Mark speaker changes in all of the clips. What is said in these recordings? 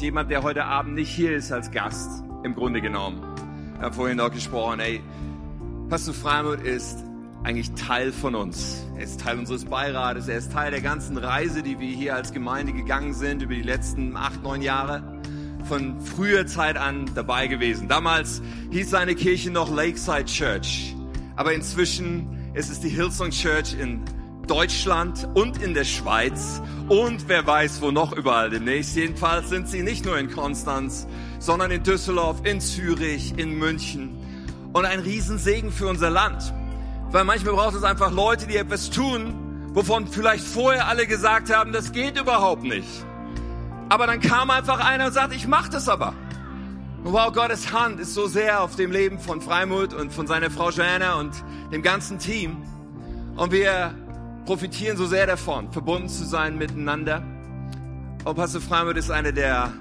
Speaker 1: Jemand, der heute Abend nicht hier ist als Gast, im Grunde genommen. Wir haben vorhin auch gesprochen, ey, Pastor Freimuth ist eigentlich Teil von uns. Er ist Teil unseres Beirates, er ist Teil der ganzen Reise, die wir hier als Gemeinde gegangen sind über die letzten acht, neun Jahre. Von früher Zeit an dabei gewesen. Damals hieß seine Kirche noch Lakeside Church. Aber inzwischen ist es die Hillsong Church in Deutschland und in der Schweiz und wer weiß wo noch überall demnächst. Jedenfalls sind sie nicht nur in Konstanz, sondern in Düsseldorf, in Zürich, in München. Und ein Riesensegen für unser Land. Weil manchmal braucht es einfach Leute, die etwas tun, wovon vielleicht vorher alle gesagt haben, das geht überhaupt nicht. Aber dann kam einfach einer und sagte, ich mach das aber. Und wow, Gottes Hand ist so sehr auf dem Leben von Freimut und von seiner Frau Joanna und dem ganzen Team. Und wir profitieren so sehr davon, verbunden zu sein miteinander. Und Pastor Freimut ist einer der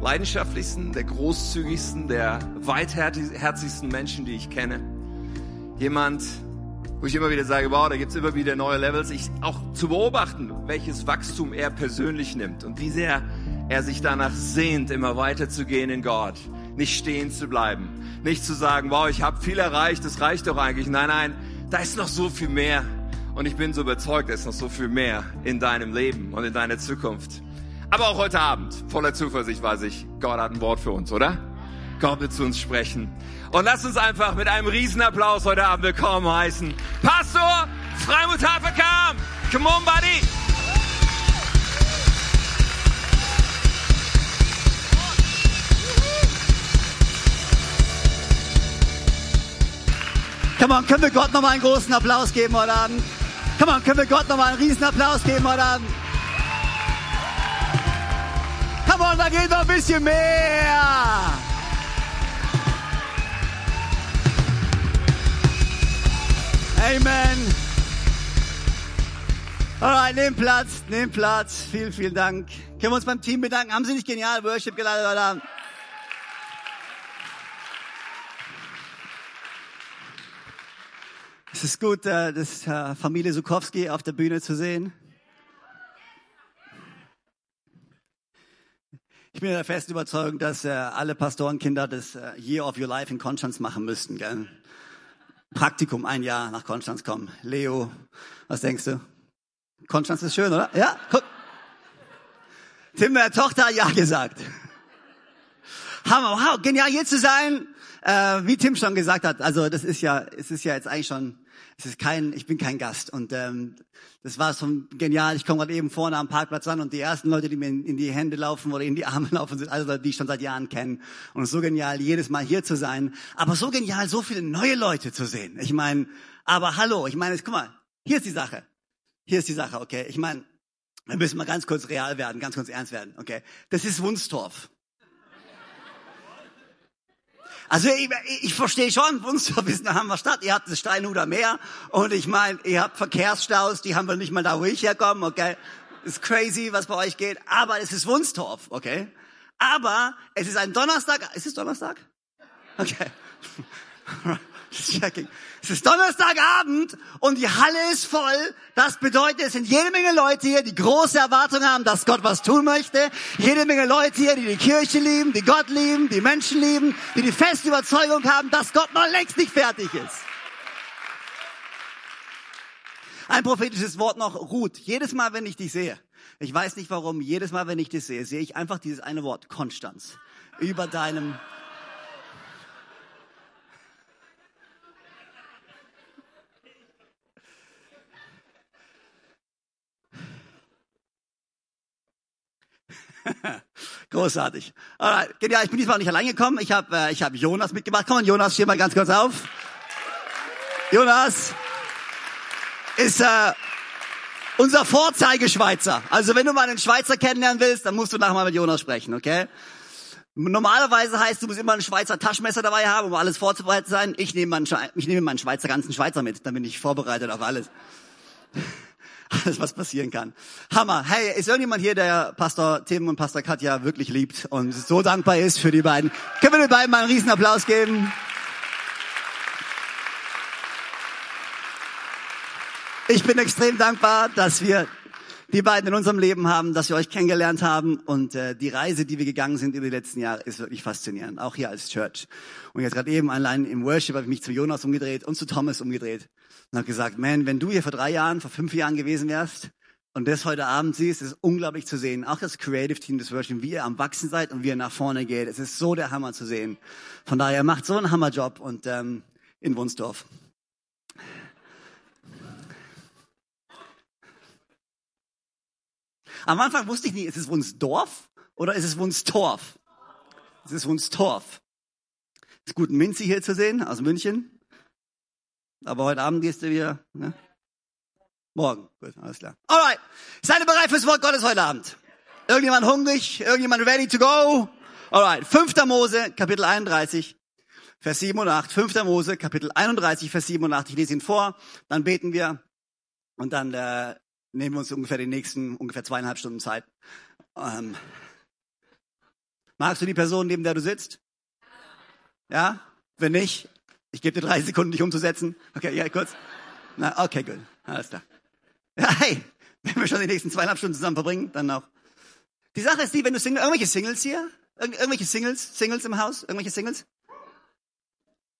Speaker 1: leidenschaftlichsten, der großzügigsten, der weitherzigsten Menschen, die ich kenne. Jemand, wo ich immer wieder sage, wow, da gibt's immer wieder neue Levels. Ich auch zu beobachten, welches Wachstum er persönlich nimmt und wie sehr er sich danach sehnt, immer weiterzugehen in Gott, nicht stehen zu bleiben, nicht zu sagen, wow, ich habe viel erreicht, das reicht doch eigentlich. Nein, nein, da ist noch so viel mehr. Und ich bin so überzeugt, es ist noch so viel mehr in deinem Leben und in deiner Zukunft. Aber auch heute Abend, voller Zuversicht weiß ich, Gott hat ein Wort für uns, oder? Gott wird zu uns sprechen. Und lass uns einfach mit einem Riesenapplaus heute Abend willkommen heißen. Pastor Freimut Haferkamp! Come on, buddy!
Speaker 2: Come on, können wir Gott nochmal einen großen Applaus geben heute Abend? Come on, können wir Gott nochmal einen riesen Applaus geben heute Abend? Come on, da geht noch ein bisschen mehr. Amen. Alright, nehmt Platz, nehmt Platz. Vielen, vielen Dank. Können wir uns beim Team bedanken? Haben Sie nicht genial Worship geleitet heute Abend? Es ist gut, äh, das äh, Familie Sukowski auf der Bühne zu sehen. Ich bin der festen Überzeugung, dass äh, alle Pastorenkinder das Year of Your Life in Konstanz machen müssten. Gell? Praktikum, ein Jahr nach Konstanz kommen. Leo, was denkst du? Konstanz ist schön, oder? Ja, guck. Tim, der Tochter, ja gesagt. Hammer, wow, genial hier zu sein. Äh, wie Tim schon gesagt hat, also das ist ja, es ist ja jetzt eigentlich schon es ist kein, ich bin kein Gast. Und ähm, das war so genial. Ich komme gerade eben vorne am Parkplatz an und die ersten Leute, die mir in, in, die Hände laufen oder in die Arme laufen, sind alle Leute, die ich schon seit Jahren kenne. Und es ist so genial, jedes Mal hier zu sein. Aber so genial, so viele neue Leute zu sehen. Ich meine, aber hallo, ich meine, guck mal, hier ist die Sache. Hier ist die Sache, okay? Ich meine, wir müssen mal ganz kurz real werden, ganz kurz ernst werden, okay? Das ist Wunstorf. Also ich, ich verstehe schon, Wunstorf ist eine Hammerstadt. Ihr habt das Steinhuder Meer und ich meine, ihr habt Verkehrsstaus, die haben wir nicht mal da, wo ich herkomme, okay? Ist crazy, was bei euch geht, aber es ist Wunstorf, okay? Aber es ist ein Donnerstag. Ist es Donnerstag? Okay. Checking. Es ist Donnerstagabend und die Halle ist voll. Das bedeutet, es sind jede Menge Leute hier, die große Erwartungen haben, dass Gott was tun möchte. Jede Menge Leute hier, die die Kirche lieben, die Gott lieben, die Menschen lieben, die die feste Überzeugung haben, dass Gott noch längst nicht fertig ist. Ein prophetisches Wort noch, Ruth. Jedes Mal, wenn ich dich sehe, ich weiß nicht warum, jedes Mal, wenn ich dich sehe, sehe ich einfach dieses eine Wort, Konstanz, über deinem Großartig. Alright, genial. Ich bin diesmal nicht allein gekommen. Ich habe äh, ich hab Jonas mitgebracht. Komm, Jonas, steh mal ganz kurz auf. Jonas ist äh, unser Vorzeigeschweizer. Also wenn du mal einen Schweizer kennenlernen willst, dann musst du nachher mal mit Jonas sprechen, okay? Normalerweise heißt, du musst immer ein Schweizer Taschenmesser dabei haben, um alles vorzubereitet zu sein. Ich nehme meinen, ich nehme meinen Schweizer ganzen Schweizer mit, dann bin ich vorbereitet auf alles alles, was passieren kann. Hammer. Hey, ist irgendjemand hier, der Pastor Tim und Pastor Katja wirklich liebt und so dankbar ist für die beiden? Können wir den beiden mal einen riesen Applaus geben? Ich bin extrem dankbar, dass wir die beiden in unserem Leben haben, dass wir euch kennengelernt haben und äh, die Reise, die wir gegangen sind über die letzten Jahre, ist wirklich faszinierend, auch hier als Church. Und jetzt gerade eben allein im Worship habe ich mich zu Jonas umgedreht und zu Thomas umgedreht und habe gesagt, man, wenn du hier vor drei Jahren, vor fünf Jahren gewesen wärst und das heute Abend siehst, ist unglaublich zu sehen. Auch das Creative Team des Worship, wie ihr am Wachsen seid und wie ihr nach vorne geht. Es ist so der Hammer zu sehen. Von daher macht so einen Hammerjob und ähm, in Wunsdorf. Am Anfang wusste ich nicht, ist es Wunsdorf oder ist es Wunstorf? Es ist Wunstorf. Ist gut, Minzi hier zu sehen aus München. Aber heute Abend gehst du wieder, ne? Morgen. Gut, alles klar. Alright. Seid ihr bereit fürs Wort Gottes heute Abend? Irgendjemand hungrig? Irgendjemand ready to go? Alright. 5. Mose, Kapitel 31, Vers 7 und 8. 5. Mose, Kapitel 31, Vers 7 und 8. Ich lese ihn vor, dann beten wir und dann äh, nehmen wir uns ungefähr die nächsten ungefähr zweieinhalb Stunden Zeit. Ähm, magst du die Person, neben der du sitzt? Ja? Wenn nicht, ich gebe dir drei Sekunden, dich umzusetzen. Okay, ja, kurz. Na, okay, gut. Alles klar. Ja, hey, wenn wir schon die nächsten zweieinhalb Stunden zusammen verbringen, dann auch. Die Sache ist die, wenn du Single, irgendwelche Singles hier? Irgend, irgendwelche Singles? Singles im Haus? Irgendwelche Singles?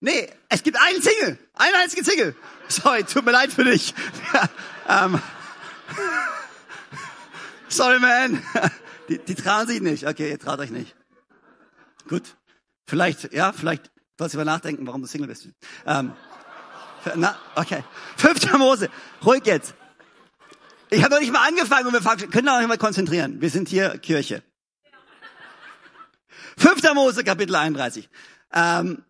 Speaker 2: Nee, es gibt einen Single. Einen einzigen Single. Sorry, tut mir leid für dich. Ja, ähm, Sorry, man. Die, die trauen sich nicht. Okay, ihr traut euch nicht. Gut. Vielleicht, ja, vielleicht sollst du über nachdenken, warum du Single bist. Ähm, na, okay. Fünfter Mose. Ruhig jetzt. Ich habe noch nicht mal angefangen und wir fangen, können wir uns mal konzentrieren. Wir sind hier Kirche. Fünfter Mose, Kapitel 31. Ähm,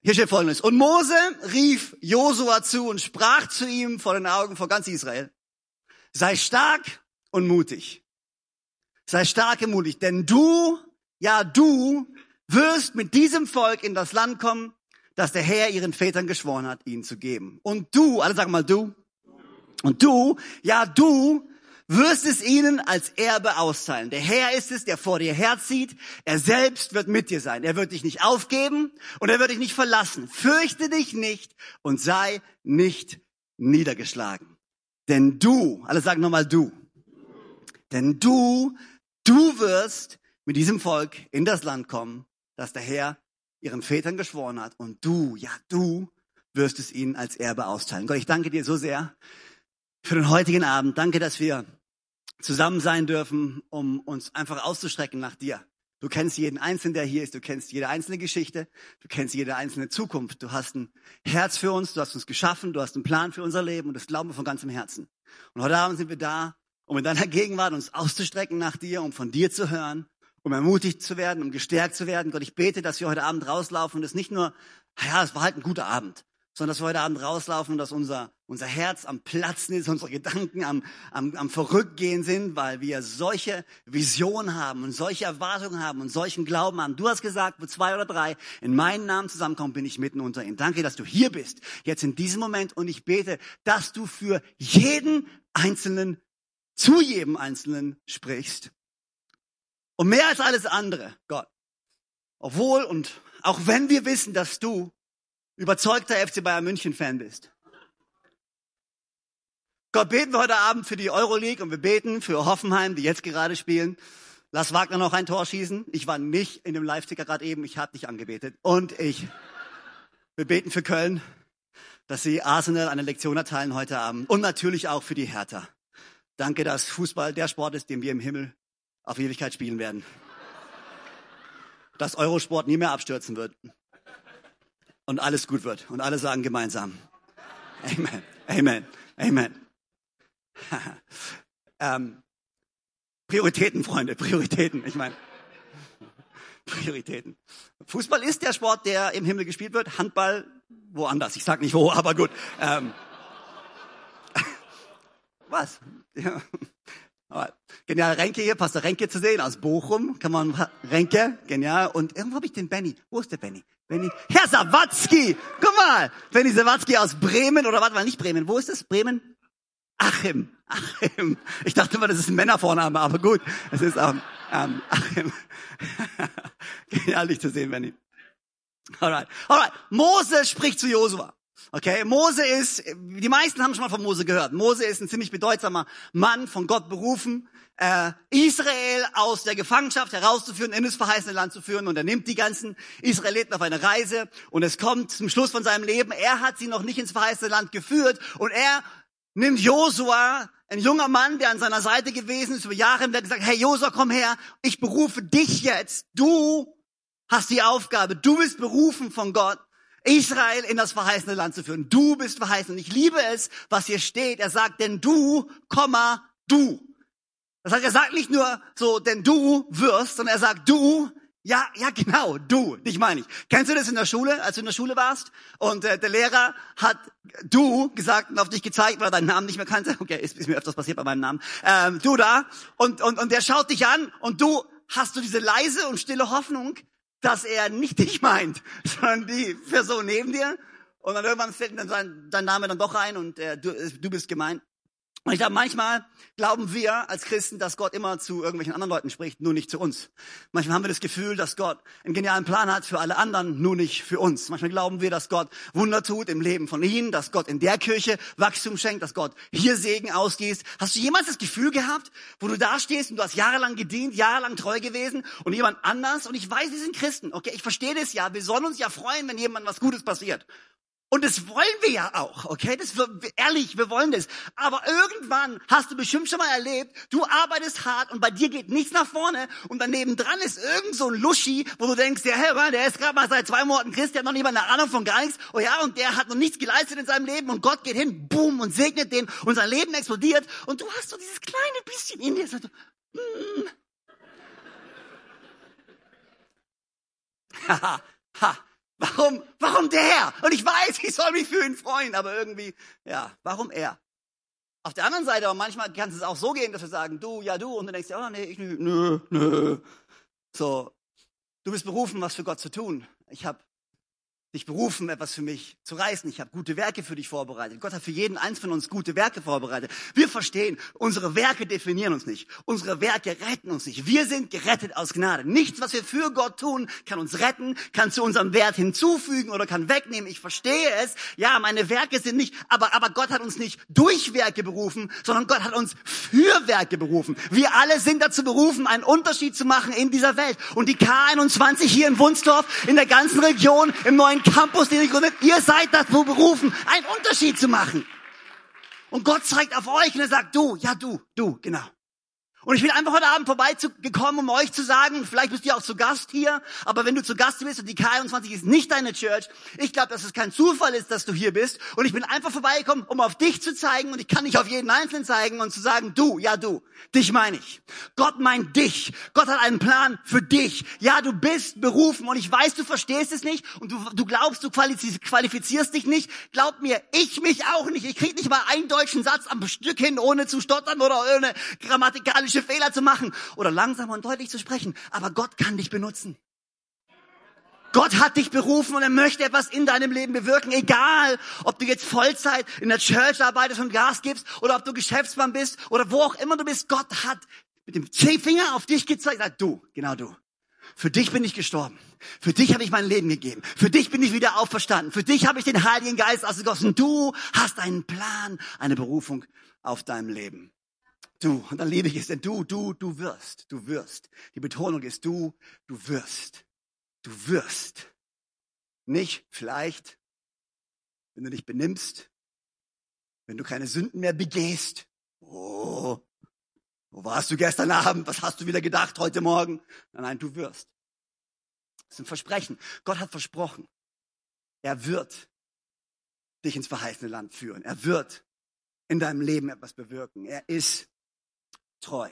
Speaker 2: hier steht folgendes. Und Mose rief Josua zu und sprach zu ihm vor den Augen vor ganz Israel. Sei stark und mutig. Sei stark und mutig, denn du, ja du, wirst mit diesem Volk in das Land kommen, das der Herr ihren Vätern geschworen hat, ihnen zu geben. Und du, alle sagen mal du, und du, ja du, wirst es ihnen als Erbe austeilen. Der Herr ist es, der vor dir herzieht. Er selbst wird mit dir sein. Er wird dich nicht aufgeben und er wird dich nicht verlassen. Fürchte dich nicht und sei nicht niedergeschlagen. Denn du, alle sagen nochmal du, denn du, du wirst mit diesem Volk in das Land kommen, das der Herr ihren Vätern geschworen hat. Und du, ja du, wirst es ihnen als Erbe austeilen. Gott, ich danke dir so sehr für den heutigen Abend. Danke, dass wir zusammen sein dürfen, um uns einfach auszustrecken nach dir. Du kennst jeden Einzelnen, der hier ist. Du kennst jede einzelne Geschichte. Du kennst jede einzelne Zukunft. Du hast ein Herz für uns. Du hast uns geschaffen. Du hast einen Plan für unser Leben. Und das glauben wir von ganzem Herzen. Und heute Abend sind wir da, um in deiner Gegenwart uns auszustrecken nach dir, um von dir zu hören, um ermutigt zu werden, um gestärkt zu werden. Gott, ich bete, dass wir heute Abend rauslaufen und es nicht nur, ja, es war halt ein guter Abend, sondern dass wir heute Abend rauslaufen und dass unser, unser Herz am Platzen ist, unsere Gedanken am, am, am Verrückgehen sind, weil wir solche Visionen haben und solche Erwartungen haben und solchen Glauben haben. Du hast gesagt, wo zwei oder drei in meinen Namen zusammenkommen, bin ich mitten unter ihnen. Danke, dass du hier bist, jetzt in diesem Moment und ich bete, dass du für jeden Einzelnen, zu jedem Einzelnen sprichst. Und mehr als alles andere, Gott. Obwohl und auch wenn wir wissen, dass du überzeugter FC Bayern München Fan bist. Gott, beten wir heute Abend für die Euroleague und wir beten für Hoffenheim, die jetzt gerade spielen. Lass Wagner noch ein Tor schießen. Ich war nicht in dem Live-Ticker gerade eben, ich habe dich angebetet. Und ich, wir beten für Köln, dass sie Arsenal eine Lektion erteilen heute Abend. Und natürlich auch für die Hertha. Danke, dass Fußball der Sport ist, den wir im Himmel auf Ewigkeit spielen werden. Dass Eurosport nie mehr abstürzen wird und alles gut wird. Und alle sagen gemeinsam. Amen. Amen. Amen. ähm, Prioritäten, Freunde, Prioritäten. Ich meine, Prioritäten. Fußball ist der Sport, der im Himmel gespielt wird. Handball woanders. Ich sag nicht wo, aber gut. Ähm, was? Ja. Genial, Renke hier, Pastor Renke zu sehen aus Bochum. Kann man Renke, genial. Und irgendwo habe ich den Benny. Wo ist der Benny? Benny. Herr Sawatzki! Guck mal! Benny Sawatzki aus Bremen oder warte mal, nicht Bremen. Wo ist es? Bremen? Achim. Achim. Ich dachte immer, das ist ein Männervorname, aber gut. Es ist ähm, ähm, Achim. Genial, dich zu sehen, Benny. Alright. Alright. Mose spricht zu Josua. Okay, Mose ist, die meisten haben schon mal von Mose gehört. Mose ist ein ziemlich bedeutsamer Mann, von Gott berufen, äh, Israel aus der Gefangenschaft herauszuführen, in das verheißene Land zu führen. Und er nimmt die ganzen Israeliten auf eine Reise und es kommt zum Schluss von seinem Leben. Er hat sie noch nicht ins verheißene Land geführt und er nimmt Josua, ein junger Mann, der an seiner Seite gewesen ist über Jahre, der hat gesagt, hey Josua, komm her, ich berufe dich jetzt. Du hast die Aufgabe, du bist berufen von Gott, Israel in das verheißene Land zu führen. Du bist verheißen. Und ich liebe es, was hier steht. Er sagt, denn du, Komma, du. Das heißt, er sagt nicht nur so, denn du wirst, sondern er sagt, du, ja, ja, genau, du, dich meine ich. Kennst du das in der Schule, als du in der Schule warst und äh, der Lehrer hat du gesagt und auf dich gezeigt, weil er deinen Namen nicht mehr kannte? Okay, ist, ist mir öfters passiert bei meinem Namen. Ähm, du da und, und, und der schaut dich an und du hast du diese leise und stille Hoffnung, dass er nicht dich meint, sondern die Person neben dir. Und dann irgendwann fällt dann sein, dein Name dann doch rein und äh, du, du bist gemeint. Und ich glaube, manchmal glauben wir als Christen, dass Gott immer zu irgendwelchen anderen Leuten spricht, nur nicht zu uns. Manchmal haben wir das Gefühl, dass Gott einen genialen Plan hat für alle anderen, nur nicht für uns. Manchmal glauben wir, dass Gott Wunder tut im Leben von ihnen, dass Gott in der Kirche Wachstum schenkt, dass Gott hier Segen ausgießt. Hast du jemals das Gefühl gehabt, wo du da stehst und du hast jahrelang gedient, jahrelang treu gewesen und jemand anders, und ich weiß, wir sind Christen, okay, ich verstehe das ja, wir sollen uns ja freuen, wenn jemand was Gutes passiert. Und das wollen wir ja auch, okay? Das, ehrlich, wir wollen das. Aber irgendwann hast du bestimmt schon mal erlebt, du arbeitest hart und bei dir geht nichts nach vorne und daneben dran ist irgend so ein Luschi, wo du denkst, der Herr, der ist gerade mal seit zwei Monaten Christ, der hat noch nicht mal eine Ahnung von gar nichts. Oh ja, und der hat noch nichts geleistet in seinem Leben und Gott geht hin, boom, und segnet den und sein Leben explodiert und du hast so dieses kleine bisschen in dir, so, mm. Haha, ha. Warum, warum der? Und ich weiß, ich soll mich für ihn freuen, aber irgendwie, ja, warum er? Auf der anderen Seite, aber manchmal kann es auch so gehen, dass wir sagen, du, ja, du, und du denkst, oh, nee, ich, nö, nö. So, du bist berufen, was für Gott zu tun. Ich habe dich berufen, etwas für mich zu reißen. Ich habe gute Werke für dich vorbereitet. Gott hat für jeden eins von uns gute Werke vorbereitet. Wir verstehen, unsere Werke definieren uns nicht. Unsere Werke retten uns nicht. Wir sind gerettet aus Gnade. Nichts, was wir für Gott tun, kann uns retten, kann zu unserem Wert hinzufügen oder kann wegnehmen. Ich verstehe es. Ja, meine Werke sind nicht, aber, aber Gott hat uns nicht durch Werke berufen, sondern Gott hat uns für Werke berufen. Wir alle sind dazu berufen, einen Unterschied zu machen in dieser Welt. Und die K21 hier in Wunsdorf, in der ganzen Region, im neuen Campus, den ich gründet. Ihr seid dazu berufen, einen Unterschied zu machen. Und Gott zeigt auf euch und er sagt, du, ja du, du, genau. Und ich bin einfach heute Abend vorbeigekommen, um euch zu sagen, vielleicht bist du auch zu Gast hier, aber wenn du zu Gast bist und die K21 ist nicht deine Church, ich glaube, dass es kein Zufall ist, dass du hier bist. Und ich bin einfach vorbeigekommen, um auf dich zu zeigen und ich kann nicht auf jeden Einzelnen zeigen und zu sagen, du, ja du, dich meine ich. Gott meint dich. Gott hat einen Plan für dich. Ja, du bist berufen und ich weiß, du verstehst es nicht und du, du glaubst, du qualifizierst dich nicht. Glaub mir, ich mich auch nicht. Ich krieg nicht mal einen deutschen Satz am Stück hin, ohne zu stottern oder ohne grammatikalische grammatikalische Fehler zu machen oder langsam und deutlich zu sprechen. Aber Gott kann dich benutzen. Gott hat dich berufen und er möchte etwas in deinem Leben bewirken, egal ob du jetzt Vollzeit in der Church arbeitest und Gas gibst oder ob du Geschäftsmann bist oder wo auch immer du bist. Gott hat mit dem Finger auf dich gezeigt, sagt du, genau du. Für dich bin ich gestorben. Für dich habe ich mein Leben gegeben. Für dich bin ich wieder auferstanden. Für dich habe ich den Heiligen Geist ausgegossen. Du hast einen Plan, eine Berufung auf deinem Leben. Du, und dann liebe ich es, denn du, du, du wirst, du wirst. Die Betonung ist du, du wirst. Du wirst. Nicht vielleicht, wenn du dich benimmst, wenn du keine Sünden mehr begehst. Oh, wo warst du gestern Abend? Was hast du wieder gedacht heute Morgen? Nein, nein, du wirst. Das ist ein Versprechen. Gott hat versprochen. Er wird dich ins verheißene Land führen. Er wird in deinem Leben etwas bewirken. Er ist treu.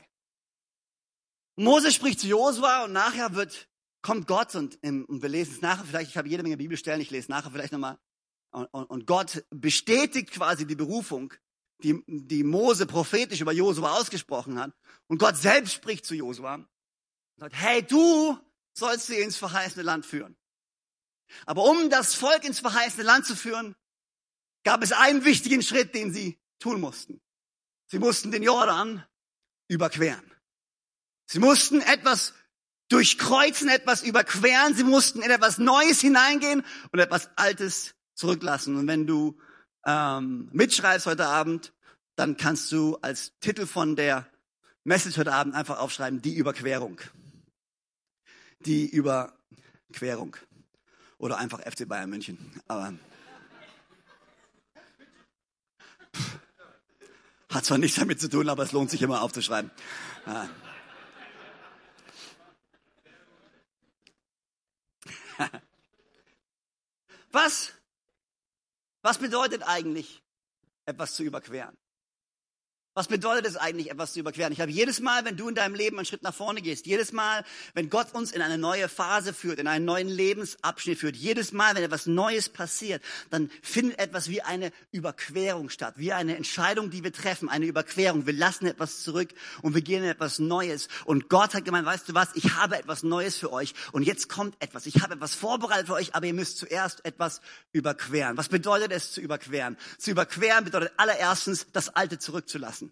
Speaker 2: Mose spricht zu Josua und nachher wird, kommt Gott und, und wir lesen es nachher, vielleicht, ich habe jede Menge Bibelstellen, ich lese nachher vielleicht nochmal. Und, und, und Gott bestätigt quasi die Berufung, die, die Mose prophetisch über Josua ausgesprochen hat. Und Gott selbst spricht zu Josua und sagt, hey, du sollst sie ins verheißene Land führen. Aber um das Volk ins verheißene Land zu führen, gab es einen wichtigen Schritt, den sie tun mussten. Sie mussten den Jordan überqueren. Sie mussten etwas durchkreuzen, etwas überqueren. Sie mussten in etwas Neues hineingehen und etwas Altes zurücklassen. Und wenn du ähm, mitschreibst heute Abend, dann kannst du als Titel von der Message heute Abend einfach aufschreiben, die Überquerung. Die Überquerung. Oder einfach FC Bayern München. Aber hat zwar nichts damit zu tun, aber es lohnt sich immer aufzuschreiben. Ja. Was? Was bedeutet eigentlich, etwas zu überqueren? Was bedeutet es eigentlich, etwas zu überqueren? Ich glaube, jedes Mal, wenn du in deinem Leben einen Schritt nach vorne gehst, jedes Mal, wenn Gott uns in eine neue Phase führt, in einen neuen Lebensabschnitt führt, jedes Mal, wenn etwas Neues passiert, dann findet etwas wie eine Überquerung statt, wie eine Entscheidung, die wir treffen, eine Überquerung. Wir lassen etwas zurück und wir gehen in etwas Neues. Und Gott hat gemeint, weißt du was, ich habe etwas Neues für euch und jetzt kommt etwas. Ich habe etwas vorbereitet für euch, aber ihr müsst zuerst etwas überqueren. Was bedeutet es zu überqueren? Zu überqueren bedeutet allererstens, das Alte zurückzulassen.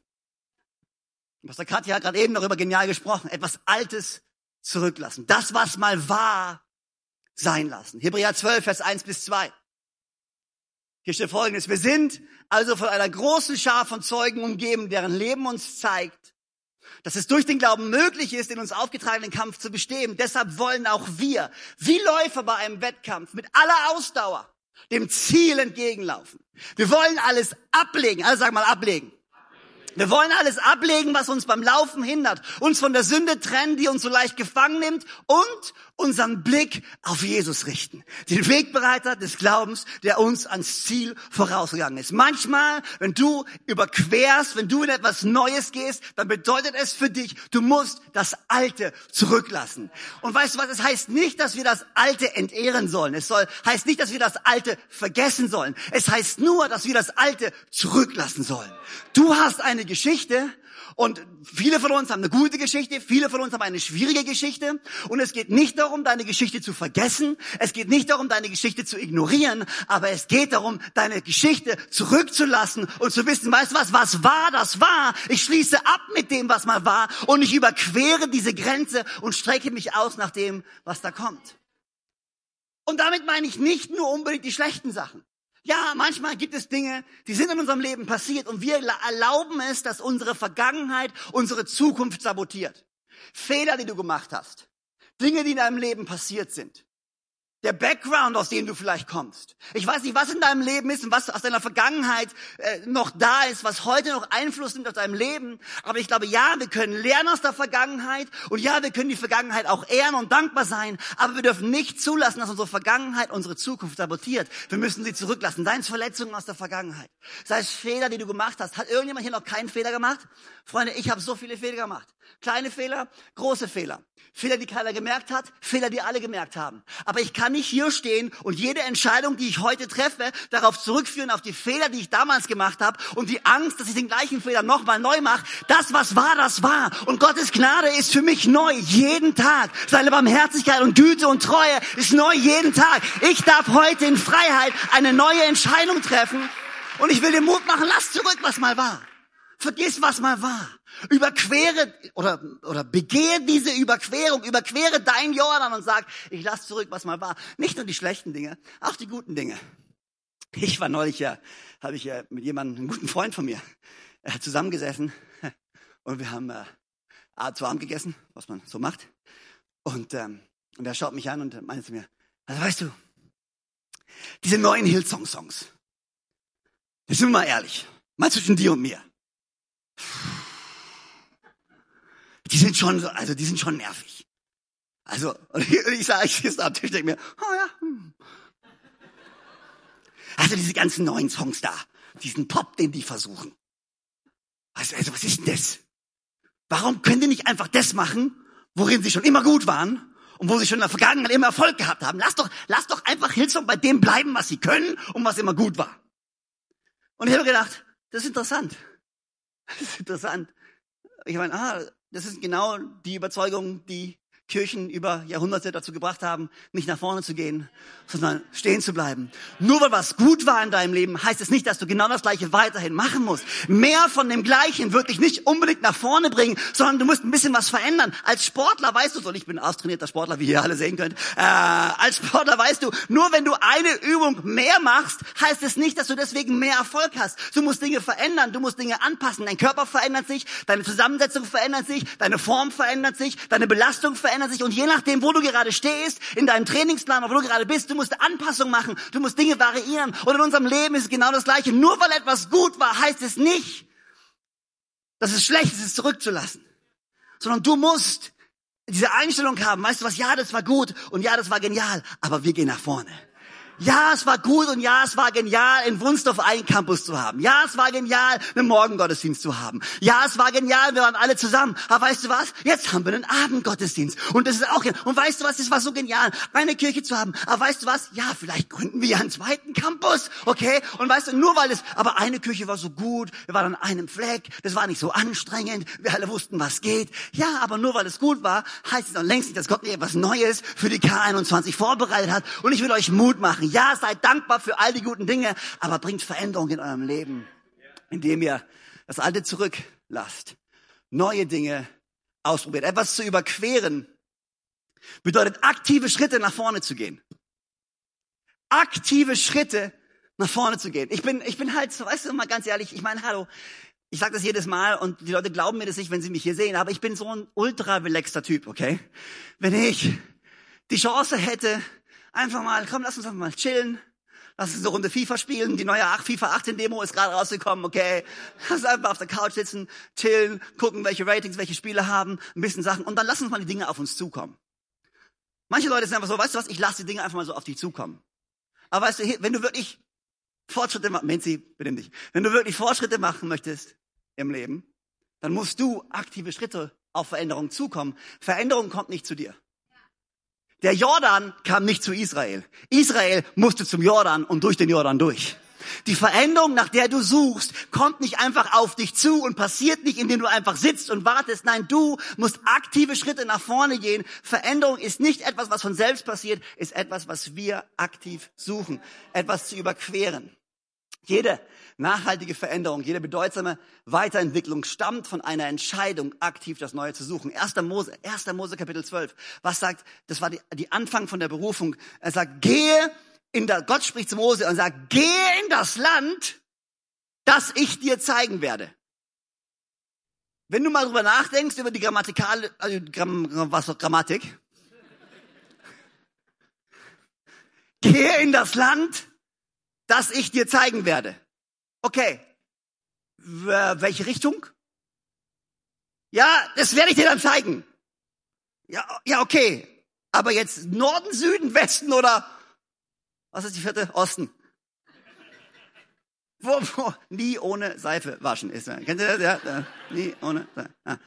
Speaker 2: Pastor Katja hat gerade eben darüber genial gesprochen. Etwas Altes zurücklassen. Das, was mal war, sein lassen. Hebräer 12, Vers 1 bis 2. Hier steht folgendes. Wir sind also von einer großen Schar von Zeugen umgeben, deren Leben uns zeigt, dass es durch den Glauben möglich ist, den uns aufgetragenen Kampf zu bestehen. Deshalb wollen auch wir, wie Läufer bei einem Wettkampf, mit aller Ausdauer dem Ziel entgegenlaufen. Wir wollen alles ablegen. Also sag mal ablegen. Wir wollen alles ablegen, was uns beim Laufen hindert, uns von der Sünde trennen, die uns so leicht gefangen nimmt und unseren Blick auf Jesus richten. Den Wegbereiter des Glaubens, der uns ans Ziel vorausgegangen ist. Manchmal, wenn du überquerst, wenn du in etwas Neues gehst, dann bedeutet es für dich, du musst das Alte zurücklassen. Und weißt du was? Es heißt nicht, dass wir das Alte entehren sollen. Es soll, heißt nicht, dass wir das Alte vergessen sollen. Es heißt nur, dass wir das Alte zurücklassen sollen. Du hast eine Geschichte und viele von uns haben eine gute Geschichte, viele von uns haben eine schwierige Geschichte. Und es geht nicht darum, deine Geschichte zu vergessen. Es geht nicht darum, deine Geschichte zu ignorieren. Aber es geht darum, deine Geschichte zurückzulassen und zu wissen, weißt du was, was war, das war. Ich schließe ab mit dem, was mal war. Und ich überquere diese Grenze und strecke mich aus nach dem, was da kommt. Und damit meine ich nicht nur unbedingt die schlechten Sachen. Ja, manchmal gibt es Dinge, die sind in unserem Leben passiert und wir erlauben es, dass unsere Vergangenheit unsere Zukunft sabotiert. Fehler, die du gemacht hast. Dinge, die in deinem Leben passiert sind der Background, aus dem du vielleicht kommst. Ich weiß nicht, was in deinem Leben ist und was aus deiner Vergangenheit äh, noch da ist, was heute noch Einfluss nimmt auf deinem Leben. Aber ich glaube, ja, wir können lernen aus der Vergangenheit und ja, wir können die Vergangenheit auch ehren und dankbar sein. Aber wir dürfen nicht zulassen, dass unsere Vergangenheit unsere Zukunft sabotiert. Wir müssen sie zurücklassen. Seien es Verletzungen aus der Vergangenheit, sei es Fehler, die du gemacht hast. Hat irgendjemand hier noch keinen Fehler gemacht? Freunde, ich habe so viele Fehler gemacht. Kleine Fehler, große Fehler. Fehler, die keiner gemerkt hat, Fehler, die alle gemerkt haben. Aber ich kann nicht hier stehen und jede Entscheidung, die ich heute treffe, darauf zurückführen, auf die Fehler, die ich damals gemacht habe und die Angst, dass ich den gleichen Fehler nochmal neu mache. Das, was war, das war. Und Gottes Gnade ist für mich neu, jeden Tag. Seine Barmherzigkeit und Güte und Treue ist neu jeden Tag. Ich darf heute in Freiheit eine neue Entscheidung treffen. Und ich will dir Mut machen, lass zurück, was mal war. Vergiss, was mal war. Überquere oder, oder begehe diese Überquerung, überquere dein Jordan und sag, ich lass zurück, was mal war. Nicht nur die schlechten Dinge, auch die guten Dinge. Ich war neulich ja, habe ich ja mit jemandem, einem guten Freund von mir, äh, zusammengesessen und wir haben äh, zu Abend gegessen, was man so macht. Und, ähm, und er schaut mich an und meinte zu mir, also weißt du, diese neuen Hillsong-Songs, das sind wir mal ehrlich, mal zwischen dir und mir die sind schon, also die sind schon nervig. Also, und ich, ich sage, ich sitze am Tisch, denke mir, oh ja. Hm. Also diese ganzen neuen Songs da, diesen Pop, den die versuchen. Also, also was ist denn das? Warum können die nicht einfach das machen, worin sie schon immer gut waren und wo sie schon in der Vergangenheit immer Erfolg gehabt haben? Lass doch, lass doch einfach Hillsong bei dem bleiben, was sie können und was immer gut war. Und ich habe gedacht, das ist interessant. Das ist interessant. Ich meine, ah, das ist genau die Überzeugung, die Kirchen über Jahrhunderte dazu gebracht haben, nicht nach vorne zu gehen, sondern stehen zu bleiben. Nur weil was gut war in deinem Leben, heißt es nicht, dass du genau das Gleiche weiterhin machen musst. Mehr von dem Gleichen wird dich nicht unbedingt nach vorne bringen, sondern du musst ein bisschen was verändern. Als Sportler weißt du, und ich bin austrainierter Sportler, wie ihr alle sehen könnt, äh, als Sportler weißt du, nur wenn du eine Übung mehr machst, heißt es nicht, dass du deswegen mehr Erfolg hast. Du musst Dinge verändern, du musst Dinge anpassen. Dein Körper verändert sich, deine Zusammensetzung verändert sich, deine Form verändert sich, deine Belastung verändert verändert sich und je nachdem, wo du gerade stehst, in deinem Trainingsplan, wo du gerade bist, du musst Anpassungen machen, du musst Dinge variieren. Und in unserem Leben ist es genau das Gleiche. Nur weil etwas gut war, heißt es nicht, dass es schlecht ist, es zurückzulassen. Sondern du musst diese Einstellung haben. Weißt du was? Ja, das war gut und ja, das war genial. Aber wir gehen nach vorne. Ja, es war gut und ja, es war genial, in Wunsdorf einen Campus zu haben. Ja, es war genial, einen Morgengottesdienst zu haben. Ja, es war genial, wir waren alle zusammen. Aber weißt du was? Jetzt haben wir einen Abendgottesdienst. Und das ist auch. Und weißt du was? Es war so genial, eine Kirche zu haben. Aber weißt du was? Ja, vielleicht gründen wir ja einen zweiten Campus. Okay? Und weißt du, nur weil es, aber eine Kirche war so gut, wir waren an einem Fleck, das war nicht so anstrengend, wir alle wussten, was geht. Ja, aber nur weil es gut war, heißt es noch längst nicht, dass Gott mir etwas Neues für die K21 vorbereitet hat. Und ich will euch Mut machen. Ja, seid dankbar für all die guten Dinge, aber bringt Veränderung in eurem Leben, indem ihr das Alte zurücklasst. Neue Dinge ausprobiert. Etwas zu überqueren bedeutet aktive Schritte nach vorne zu gehen. Aktive Schritte nach vorne zu gehen. Ich bin, ich bin halt, weißt du, mal ganz ehrlich, ich meine, hallo, ich sage das jedes Mal und die Leute glauben mir das nicht, wenn sie mich hier sehen, aber ich bin so ein ultra relaxter Typ, okay? Wenn ich die Chance hätte, Einfach mal, komm, lass uns einfach mal chillen. Lass uns eine Runde FIFA spielen. Die neue FIFA 18 Demo ist gerade rausgekommen, okay? Lass uns einfach auf der Couch sitzen, chillen, gucken, welche Ratings, welche Spiele haben, ein bisschen Sachen und dann lass uns mal die Dinge auf uns zukommen. Manche Leute sind einfach so, weißt du was, ich lasse die Dinge einfach mal so auf dich zukommen. Aber weißt du, wenn du wirklich Fortschritte machen, Menzi, benimm dich. Wenn du wirklich Fortschritte machen möchtest im Leben, dann musst du aktive Schritte auf Veränderung zukommen. Veränderung kommt nicht zu dir. Der Jordan kam nicht zu Israel. Israel musste zum Jordan und durch den Jordan durch. Die Veränderung, nach der du suchst, kommt nicht einfach auf dich zu und passiert nicht, indem du einfach sitzt und wartest. Nein, du musst aktive Schritte nach vorne gehen. Veränderung ist nicht etwas, was von selbst passiert, ist etwas, was wir aktiv suchen. Etwas zu überqueren. Jede nachhaltige Veränderung, jede bedeutsame Weiterentwicklung stammt von einer Entscheidung, aktiv das Neue zu suchen. 1. Mose, 1. Mose Kapitel 12. Was sagt, das war die, die Anfang von der Berufung. Er sagt, gehe in der, Gott spricht zu Mose und sagt, gehe in das Land, das ich dir zeigen werde. Wenn du mal drüber nachdenkst, über die Grammatikale, also Gramm, was Grammatik. Gehe in das Land, das ich dir zeigen werde. Okay, welche Richtung? Ja, das werde ich dir dann zeigen. Ja, ja, okay. Aber jetzt Norden, Süden, Westen oder was ist die vierte? Osten. Wo, wo nie ohne Seife waschen ist. Kennt ihr das? Ja, nie ohne Seife. Ja.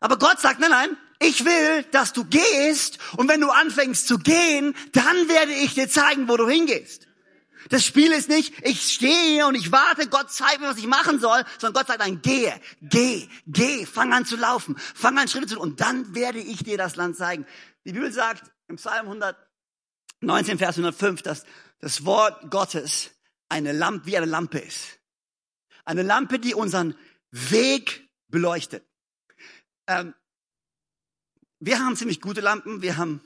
Speaker 2: Aber Gott sagt, nein, nein, ich will, dass du gehst und wenn du anfängst zu gehen, dann werde ich dir zeigen, wo du hingehst. Das Spiel ist nicht, ich stehe hier und ich warte, Gott zeigt mir, was ich machen soll, sondern Gott sagt dann, gehe, geh, geh, fang an zu laufen, fang an Schritte zu tun und dann werde ich dir das Land zeigen. Die Bibel sagt im Psalm 119, Vers 105, dass das Wort Gottes eine Lampe, wie eine Lampe ist. Eine Lampe, die unseren Weg beleuchtet. Ähm, wir haben ziemlich gute Lampen, wir haben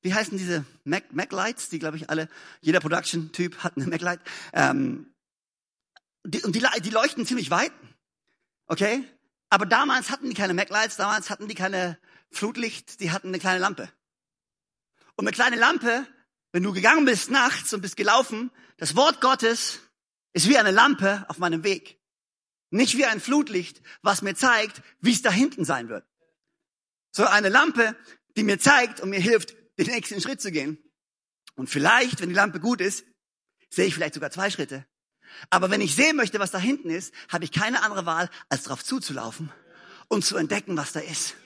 Speaker 2: wie heißen diese Mac, Mac Lights, die glaube ich alle, jeder Production-Typ hat eine Mac Light. Ähm, die, und die, die leuchten ziemlich weit, okay? Aber damals hatten die keine Mac Lights, damals hatten die keine Flutlicht, die hatten eine kleine Lampe. Und eine kleine Lampe, wenn du gegangen bist nachts und bist gelaufen, das Wort Gottes ist wie eine Lampe auf meinem Weg. Nicht wie ein Flutlicht, was mir zeigt, wie es da hinten sein wird. So eine Lampe, die mir zeigt und mir hilft, den nächsten Schritt zu gehen. Und vielleicht, wenn die Lampe gut ist, sehe ich vielleicht sogar zwei Schritte. Aber wenn ich sehen möchte, was da hinten ist, habe ich keine andere Wahl, als darauf zuzulaufen und zu entdecken, was da ist.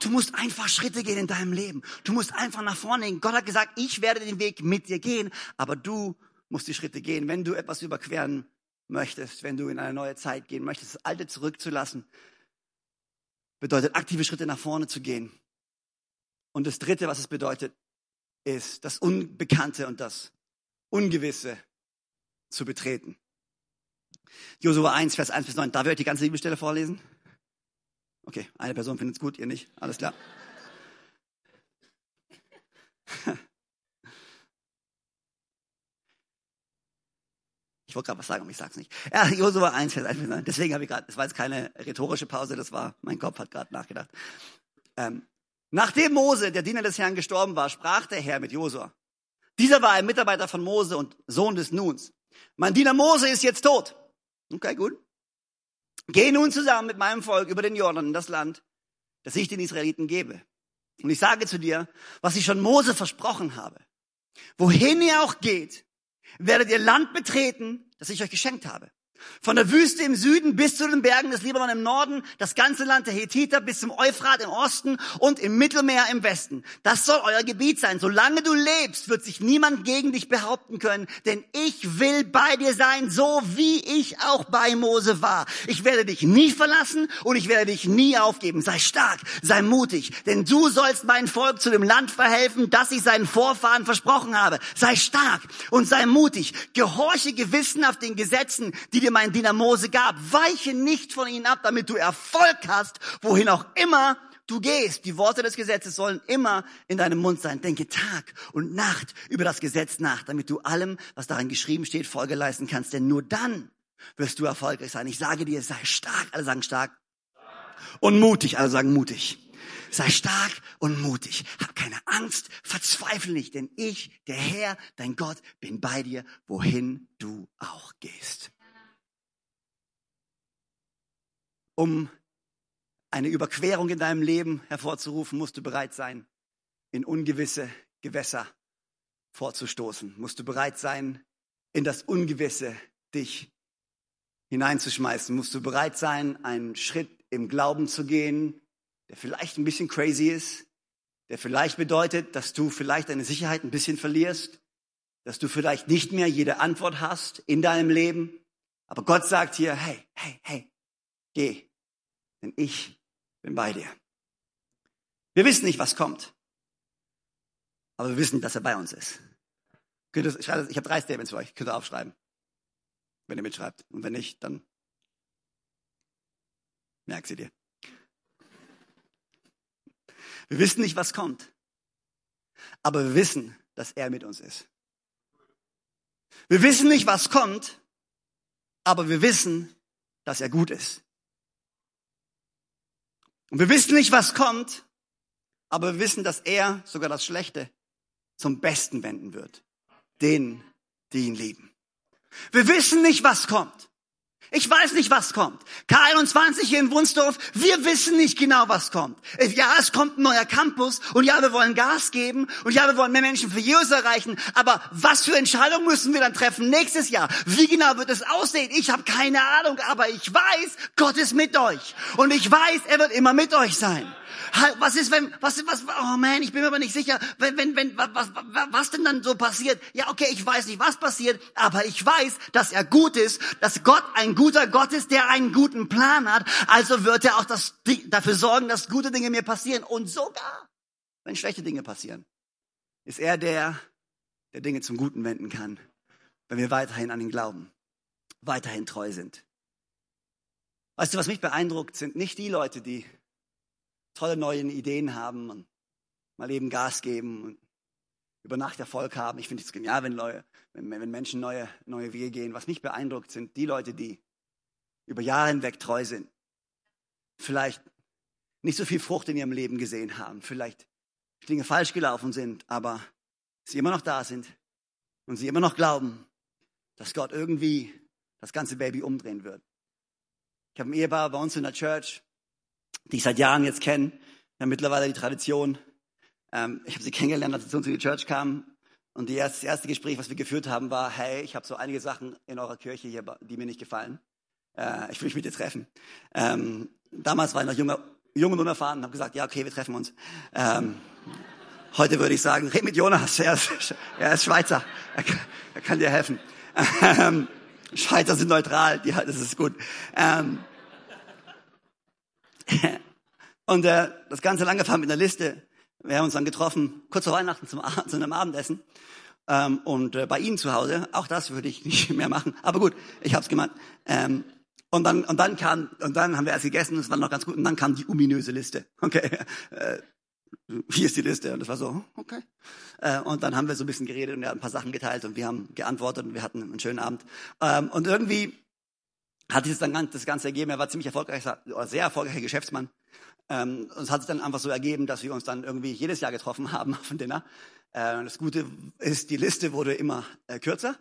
Speaker 2: Du musst einfach Schritte gehen in deinem Leben. Du musst einfach nach vorne gehen. Gott hat gesagt, ich werde den Weg mit dir gehen, aber du musst die Schritte gehen, wenn du etwas überqueren möchtest, wenn du in eine neue Zeit gehen möchtest, das Alte zurückzulassen bedeutet aktive Schritte nach vorne zu gehen. Und das Dritte, was es bedeutet, ist das Unbekannte und das Ungewisse zu betreten. Josua 1, Vers 1 bis 9. Darf ich euch die ganze Bibelstelle vorlesen? Okay, eine Person findet es gut, ihr nicht. Alles klar. Ich wollte gerade was sagen, aber ich sag's nicht. Ja, Josua 1, Vers 1 bis 9. Deswegen habe ich gerade, das war jetzt keine rhetorische Pause, das war, mein Kopf hat gerade nachgedacht. Ähm, nachdem Mose, der Diener des Herrn, gestorben war, sprach der Herr mit Josua. Dieser war ein Mitarbeiter von Mose und Sohn des Nuns. Mein Diener Mose ist jetzt tot. Okay, gut. Geh nun zusammen mit meinem Volk über den Jordan in das Land, das ich den Israeliten gebe. Und ich sage zu dir, was ich schon Mose versprochen habe. Wohin ihr auch geht, werdet ihr Land betreten, das ich euch geschenkt habe. Von der Wüste im Süden bis zu den Bergen des Libanon im Norden, das ganze Land der Hethiter bis zum Euphrat im Osten und im Mittelmeer im Westen. Das soll euer Gebiet sein. Solange du lebst, wird sich niemand gegen dich behaupten können, denn ich will bei dir sein, so wie ich auch bei Mose war. Ich werde dich nie verlassen und ich werde dich nie aufgeben. Sei stark, sei mutig, denn du sollst mein Volk zu dem Land verhelfen, das ich seinen Vorfahren versprochen habe. Sei stark und sei mutig. Gehorche gewissenhaft den Gesetzen, die dir mein Diener Mose gab. Weiche nicht von ihnen ab, damit du Erfolg hast, wohin auch immer du gehst. Die Worte des Gesetzes sollen immer in deinem Mund sein. Denke Tag und Nacht über das Gesetz nach, damit du allem, was darin geschrieben steht, Folge leisten kannst. Denn nur dann wirst du erfolgreich sein. Ich sage dir, sei stark. Alle sagen stark. Und mutig. Alle sagen mutig. Sei stark und mutig. Hab keine Angst, verzweifle nicht, denn ich, der Herr, dein Gott, bin bei dir, wohin du auch gehst. Um eine Überquerung in deinem Leben hervorzurufen, musst du bereit sein, in ungewisse Gewässer vorzustoßen. Musst du bereit sein, in das Ungewisse dich hineinzuschmeißen. Musst du bereit sein, einen Schritt im Glauben zu gehen, der vielleicht ein bisschen crazy ist, der vielleicht bedeutet, dass du vielleicht deine Sicherheit ein bisschen verlierst, dass du vielleicht nicht mehr jede Antwort hast in deinem Leben. Aber Gott sagt hier, hey, hey, hey, geh, denn ich bin bei dir. Wir wissen nicht, was kommt, aber wir wissen, dass er bei uns ist. Ich habe drei Statements für euch, könnt ihr aufschreiben, wenn ihr mitschreibt. Und wenn nicht, dann merk sie dir. Wir wissen nicht, was kommt, aber wir wissen, dass er mit uns ist. Wir wissen nicht, was kommt, aber wir wissen, dass er gut ist. Und wir wissen nicht, was kommt, aber wir wissen, dass er sogar das Schlechte zum Besten wenden wird. Denen, die ihn lieben. Wir wissen nicht, was kommt. Ich weiß nicht, was kommt. K21 hier in Wunsdorf, wir wissen nicht genau, was kommt. Ja, es kommt ein neuer Campus und ja, wir wollen Gas geben und ja, wir wollen mehr Menschen für Jesus erreichen. Aber was für Entscheidungen müssen wir dann treffen nächstes Jahr? Wie genau wird es aussehen? Ich habe keine Ahnung, aber ich weiß, Gott ist mit euch. Und ich weiß, er wird immer mit euch sein. Was ist, wenn, was, was, oh man, ich bin mir aber nicht sicher, wenn, wenn, wenn, was, was, was denn dann so passiert? Ja, okay, ich weiß nicht, was passiert, aber ich weiß, dass er gut ist, dass Gott ein guter Gott ist, der einen guten Plan hat. Also wird er auch das, dafür sorgen, dass gute Dinge mir passieren. Und sogar, wenn schlechte Dinge passieren, ist er der, der Dinge zum Guten wenden kann, wenn wir weiterhin an ihn glauben, weiterhin treu sind. Weißt du, was mich beeindruckt, sind nicht die Leute, die tolle neue Ideen haben und mal eben Gas geben und über Nacht Erfolg haben. Ich finde es genial, wenn, Leute, wenn, wenn Menschen neue, neue Wege gehen. Was mich beeindruckt, sind die Leute, die über Jahre hinweg treu sind. Vielleicht nicht so viel Frucht in ihrem Leben gesehen haben. Vielleicht Dinge falsch gelaufen sind, aber sie immer noch da sind und sie immer noch glauben, dass Gott irgendwie das ganze Baby umdrehen wird. Ich habe ein Ehepaar bei uns in der Church, die ich seit Jahren jetzt kenne. Wir haben mittlerweile die Tradition. Ähm, ich habe sie kennengelernt, als sie zu uns in die Church kamen. Und erste, das erste Gespräch, was wir geführt haben, war, hey, ich habe so einige Sachen in eurer Kirche hier, die mir nicht gefallen. Äh, ich will mich mit dir treffen. Ähm, damals war ich noch junger, jung und unerfahren und habe gesagt, ja, okay, wir treffen uns. Ähm, heute würde ich sagen, red mit Jonas, er ist, er ist Schweizer, er kann, er kann dir helfen. Ähm, Schweizer sind neutral, ja, das ist gut. Ähm, Und äh, das Ganze lange angefangen mit einer Liste. Wir haben uns dann getroffen, kurz vor Weihnachten zum, zu einem Abendessen. Ähm, und äh, bei Ihnen zu Hause, auch das würde ich nicht mehr machen. Aber gut, ich habe es gemacht. Ähm, und dann, und dann kam, und dann haben wir erst gegessen, es war noch ganz gut, und dann kam die ominöse Liste. Okay, äh, hier ist die Liste. Und das war so, okay. Äh, und dann haben wir so ein bisschen geredet und er hat ein paar Sachen geteilt und wir haben geantwortet und wir hatten einen schönen Abend. Ähm, und irgendwie hat sich dann das Ganze ergeben. Er war ziemlich erfolgreicher, sehr erfolgreicher Geschäftsmann. Ähm, und es hat sich dann einfach so ergeben, dass wir uns dann irgendwie jedes Jahr getroffen haben auf dem Dinner. Äh, das Gute ist, die Liste wurde immer äh, kürzer.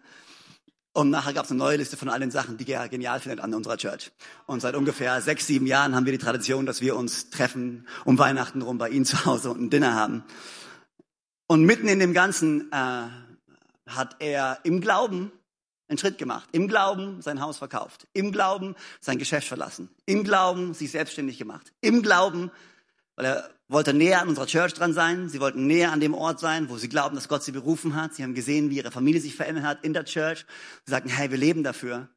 Speaker 2: Und nachher gab es eine neue Liste von allen Sachen, die er genial findet an unserer Church. Und seit ungefähr sechs, sieben Jahren haben wir die Tradition, dass wir uns treffen um Weihnachten rum bei ihm zu Hause und ein Dinner haben. Und mitten in dem Ganzen äh, hat er im Glauben einen Schritt gemacht. Im Glauben sein Haus verkauft. Im Glauben sein Geschäft verlassen. Im Glauben sich selbstständig gemacht. Im Glauben, weil er wollte näher an unserer Church dran sein. Sie wollten näher an dem Ort sein, wo sie glauben, dass Gott sie berufen hat. Sie haben gesehen, wie ihre Familie sich verändert hat in der Church. Sie sagten, hey, wir leben dafür.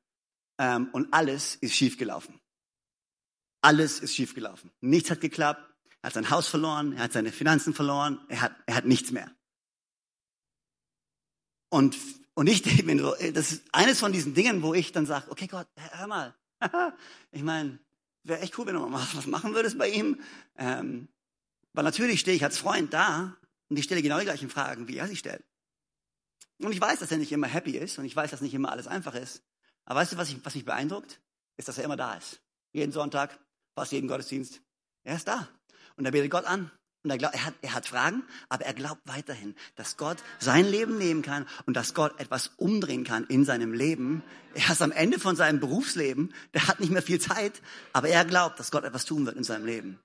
Speaker 2: Ähm, und alles ist schiefgelaufen. Alles ist schiefgelaufen. Nichts hat geklappt. Er hat sein Haus verloren. Er hat seine Finanzen verloren. Er hat, er hat nichts mehr. Und, und ich mir so, das ist eines von diesen Dingen, wo ich dann sage, okay Gott, hör mal. ich meine, wäre echt cool, wenn du mal was machen würdest bei ihm. Ähm, weil natürlich stehe ich als Freund da und ich stelle genau die gleichen Fragen, wie er sie stellt. Und ich weiß, dass er nicht immer happy ist und ich weiß, dass nicht immer alles einfach ist. Aber weißt du, was, ich, was mich beeindruckt? Ist, dass er immer da ist. Jeden Sonntag, fast jeden Gottesdienst. Er ist da. Und er betet Gott an. Und er, glaubt, er, hat, er hat Fragen, aber er glaubt weiterhin, dass Gott sein Leben nehmen kann und dass Gott etwas umdrehen kann in seinem Leben. Er ist am Ende von seinem Berufsleben, der hat nicht mehr viel Zeit, aber er glaubt, dass Gott etwas tun wird in seinem Leben.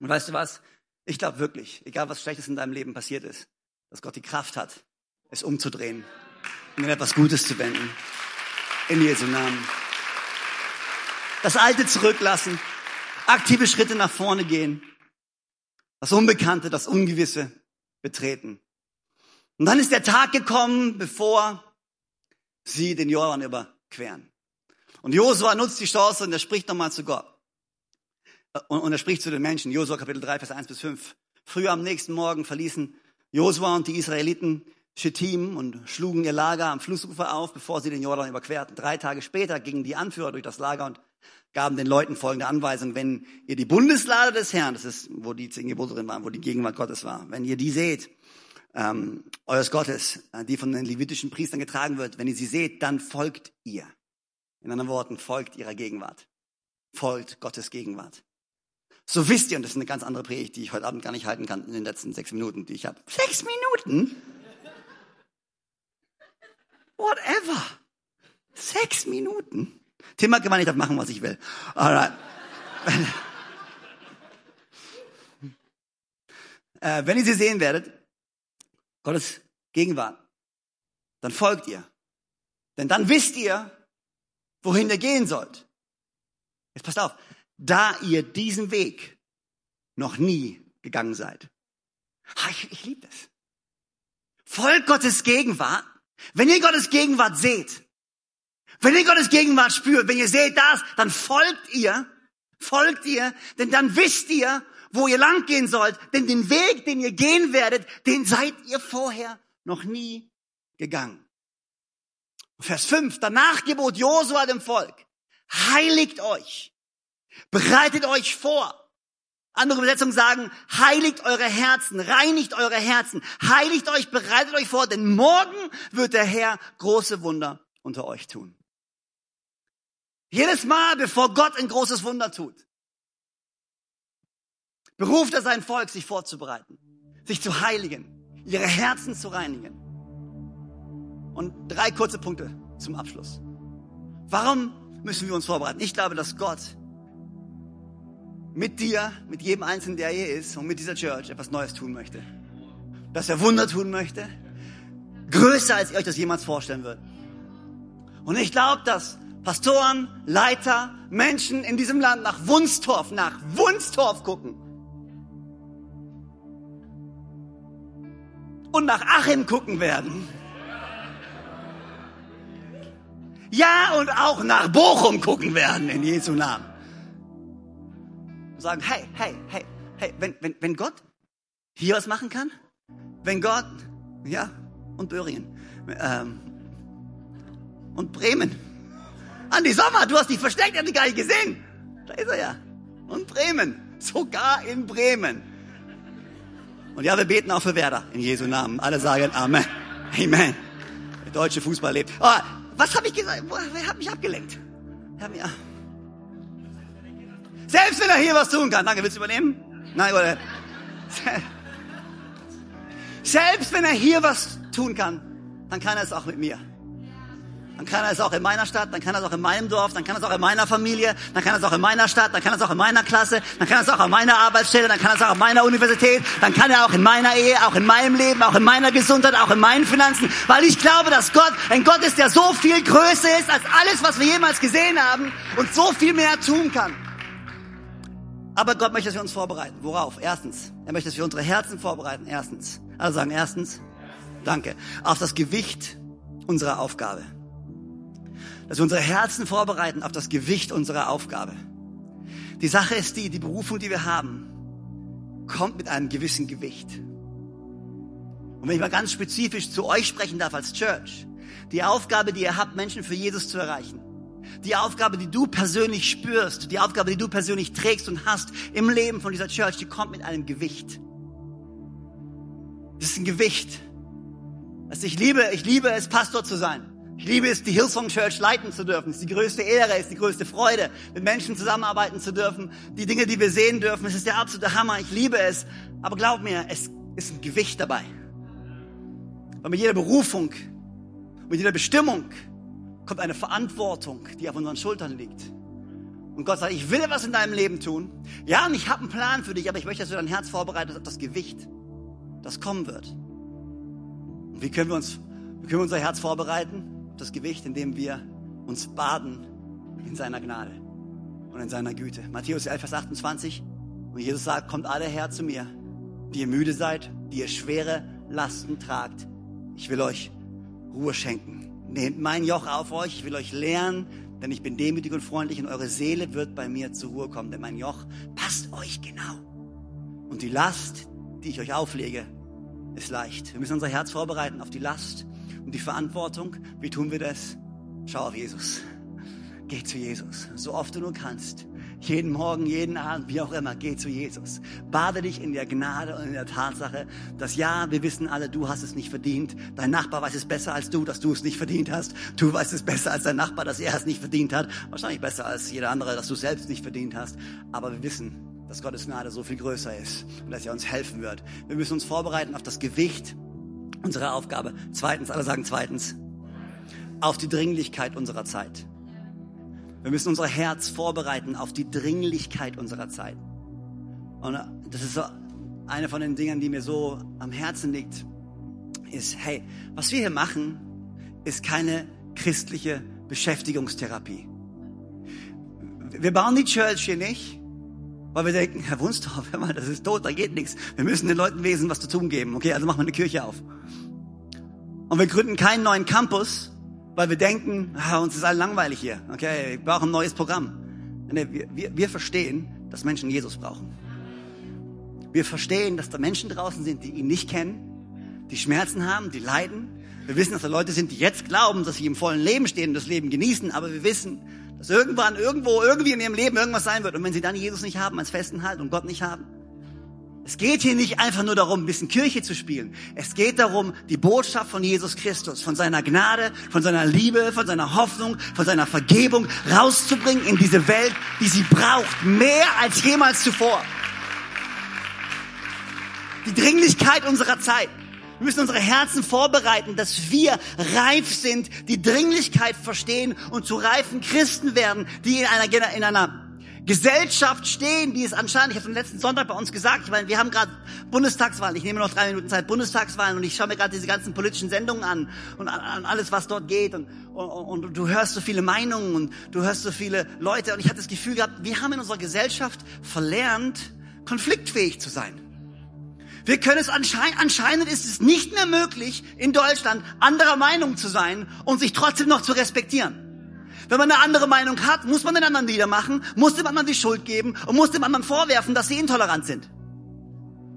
Speaker 2: Und weißt du was? Ich glaube wirklich, egal was Schlechtes in deinem Leben passiert ist, dass Gott die Kraft hat, es umzudrehen und in etwas Gutes zu wenden. In Jesu Namen. Das Alte zurücklassen, aktive Schritte nach vorne gehen, das Unbekannte, das Ungewisse betreten. Und dann ist der Tag gekommen, bevor sie den Jordan überqueren. Und Josua nutzt die Chance und er spricht nochmal zu Gott. Und, und er spricht zu den Menschen, Josua Kapitel 3, Vers 1 bis 5. Früh am nächsten Morgen verließen Josua und die Israeliten Shittim und schlugen ihr Lager am Flussufer auf, bevor sie den Jordan überquerten. Drei Tage später gingen die Anführer durch das Lager und gaben den Leuten folgende Anweisung. Wenn ihr die Bundeslade des Herrn, das ist, wo die zehn Gebote drin waren, wo die Gegenwart Gottes war, wenn ihr die seht, ähm, eures Gottes, äh, die von den levitischen Priestern getragen wird, wenn ihr sie seht, dann folgt ihr. In anderen Worten, folgt ihrer Gegenwart. Folgt Gottes Gegenwart. So wisst ihr, und das ist eine ganz andere Predigt, die ich heute Abend gar nicht halten kann in den letzten sechs Minuten, die ich habe. Sechs Minuten? Whatever. Sechs Minuten? Tim hat gemeint, ich darf machen, was ich will. Alright. äh, wenn ihr sie sehen werdet, Gottes Gegenwart, dann folgt ihr. Denn dann wisst ihr, wohin ihr gehen sollt. Jetzt passt auf da ihr diesen Weg noch nie gegangen seid. Ich, ich liebe das. Folgt Gottes Gegenwart. Wenn ihr Gottes Gegenwart seht, wenn ihr Gottes Gegenwart spürt, wenn ihr seht das, dann folgt ihr, folgt ihr, denn dann wisst ihr, wo ihr lang gehen sollt, denn den Weg, den ihr gehen werdet, den seid ihr vorher noch nie gegangen. Vers 5, danach gebot Josua dem Volk, heiligt euch, Bereitet euch vor. Andere Übersetzungen sagen, heiligt eure Herzen, reinigt eure Herzen, heiligt euch, bereitet euch vor, denn morgen wird der Herr große Wunder unter euch tun. Jedes Mal, bevor Gott ein großes Wunder tut, beruft er sein Volk, sich vorzubereiten, sich zu heiligen, ihre Herzen zu reinigen. Und drei kurze Punkte zum Abschluss. Warum müssen wir uns vorbereiten? Ich glaube, dass Gott mit dir, mit jedem Einzelnen, der hier ist und mit dieser Church etwas Neues tun möchte. Dass er Wunder tun möchte. Größer, als ihr euch das jemals vorstellen würdet. Und ich glaube, dass Pastoren, Leiter, Menschen in diesem Land nach Wunstorf, nach Wunstorf gucken. Und nach Achim gucken werden. Ja, und auch nach Bochum gucken werden, in Jesu Namen sagen, hey, hey, hey, Hey, wenn, wenn, wenn Gott hier was machen kann, wenn Gott, ja, und Böhringen, ähm, und Bremen. Andi Sommer, du hast dich versteckt, ich hab dich gar nicht gesehen. Da ist er ja. Und Bremen. Sogar in Bremen. Und ja, wir beten auch für Werder in Jesu Namen. Alle sagen Amen. Amen. Der deutsche Fußball lebt. Oh, was habe ich gesagt? Wer hat mich abgelenkt? Ja. Selbst wenn er hier was tun kann. Danke, willst du übernehmen? Nein, oder? Selbst wenn er hier was tun kann, dann kann er es auch mit mir. Dann kann er es auch in meiner Stadt, dann kann er es auch in meinem Dorf, dann kann er es auch in meiner Familie, dann kann er es auch in meiner Stadt, dann kann er es auch in meiner Klasse, dann kann er es auch an meiner Arbeitsstelle, dann kann er es auch an meiner Universität, dann kann er auch in meiner Ehe, auch in meinem Leben, auch in meiner Gesundheit, auch in meinen Finanzen, weil ich glaube, dass Gott ein Gott ist, der so viel größer ist als alles, was wir jemals gesehen haben und so viel mehr tun kann. Aber Gott möchte, dass wir uns vorbereiten. Worauf? Erstens. Er möchte, dass wir unsere Herzen vorbereiten. Erstens. Also sagen erstens. Danke. Auf das Gewicht unserer Aufgabe. Dass wir unsere Herzen vorbereiten auf das Gewicht unserer Aufgabe. Die Sache ist die, die Berufung, die wir haben, kommt mit einem gewissen Gewicht. Und wenn ich mal ganz spezifisch zu euch sprechen darf als Church, die Aufgabe, die ihr habt, Menschen für Jesus zu erreichen, die Aufgabe, die du persönlich spürst, die Aufgabe, die du persönlich trägst und hast im Leben von dieser Church, die kommt mit einem Gewicht. Das ist ein Gewicht. Also ich liebe, ich liebe es, Pastor zu sein. Ich liebe es, die Hillsong Church leiten zu dürfen. Es ist die größte Ehre, es ist die größte Freude, mit Menschen zusammenarbeiten zu dürfen. Die Dinge, die wir sehen dürfen, es ist der absolute Hammer. Ich liebe es. Aber glaub mir, es ist ein Gewicht dabei. Weil mit jeder Berufung, mit jeder Bestimmung, kommt eine Verantwortung, die auf unseren Schultern liegt. Und Gott sagt, ich will was in deinem Leben tun. Ja, und ich habe einen Plan für dich, aber ich möchte, dass du dein Herz vorbereitest auf das Gewicht, das kommen wird. Und wie können wir uns, wie können wir unser Herz vorbereiten das Gewicht, indem wir uns baden in seiner Gnade und in seiner Güte. Matthäus 11, Vers 28. Und Jesus sagt, kommt alle her zu mir, die ihr müde seid, die ihr schwere Lasten tragt. Ich will euch Ruhe schenken. Nehmt mein Joch auf euch, ich will euch lernen, denn ich bin demütig und freundlich und eure Seele wird bei mir zur Ruhe kommen, denn mein Joch passt euch genau. Und die Last, die ich euch auflege, ist leicht. Wir müssen unser Herz vorbereiten auf die Last und die Verantwortung. Wie tun wir das? Schau auf Jesus. Geh zu Jesus, so oft du nur kannst. Jeden Morgen, jeden Abend, wie auch immer, geh zu Jesus. Bade dich in der Gnade und in der Tatsache, dass ja, wir wissen alle, du hast es nicht verdient. Dein Nachbar weiß es besser als du, dass du es nicht verdient hast. Du weißt es besser als dein Nachbar, dass er es nicht verdient hat. Wahrscheinlich besser als jeder andere, dass du es selbst nicht verdient hast. Aber wir wissen, dass Gottes Gnade so viel größer ist und dass er uns helfen wird. Wir müssen uns vorbereiten auf das Gewicht unserer Aufgabe. Zweitens, alle sagen zweitens, auf die Dringlichkeit unserer Zeit. Wir müssen unser Herz vorbereiten auf die Dringlichkeit unserer Zeit. Und das ist so eine von den Dingen, die mir so am Herzen liegt, ist, hey, was wir hier machen, ist keine christliche Beschäftigungstherapie. Wir bauen die Church hier nicht, weil wir denken, Herr Wunstorf, hör mal, das ist tot, da geht nichts. Wir müssen den Leuten Wesen was zu tun geben. Okay, also machen wir eine Kirche auf. Und wir gründen keinen neuen Campus, weil wir denken, ah, uns ist all langweilig hier. Okay, wir brauchen ein neues Programm. Nee, wir, wir, wir verstehen, dass Menschen Jesus brauchen. Wir verstehen, dass da Menschen draußen sind, die ihn nicht kennen, die Schmerzen haben, die leiden. Wir wissen, dass da Leute sind, die jetzt glauben, dass sie im vollen Leben stehen und das Leben genießen, aber wir wissen, dass irgendwann, irgendwo, irgendwie in ihrem Leben irgendwas sein wird. Und wenn sie dann Jesus nicht haben als festen Halt und Gott nicht haben, es geht hier nicht einfach nur darum, ein bisschen Kirche zu spielen. Es geht darum, die Botschaft von Jesus Christus, von seiner Gnade, von seiner Liebe, von seiner Hoffnung, von seiner Vergebung rauszubringen in diese Welt, die sie braucht, mehr als jemals zuvor. Die Dringlichkeit unserer Zeit. Wir müssen unsere Herzen vorbereiten, dass wir reif sind, die Dringlichkeit verstehen und zu reifen Christen werden, die in einer, in einer Gesellschaft stehen, die es anscheinend, ich habe es letzten Sonntag bei uns gesagt, ich meine, wir haben gerade Bundestagswahlen, ich nehme noch drei Minuten Zeit, Bundestagswahlen und ich schaue mir gerade diese ganzen politischen Sendungen an und an, an alles, was dort geht und, und, und, du hörst so viele Meinungen und du hörst so viele Leute und ich hatte das Gefühl gehabt, wir haben in unserer Gesellschaft verlernt, konfliktfähig zu sein. Wir können es anscheinend, anscheinend ist es nicht mehr möglich, in Deutschland anderer Meinung zu sein und sich trotzdem noch zu respektieren. Wenn man eine andere Meinung hat, muss man den anderen niedermachen, muss dem anderen die Schuld geben und muss dem anderen vorwerfen, dass sie intolerant sind.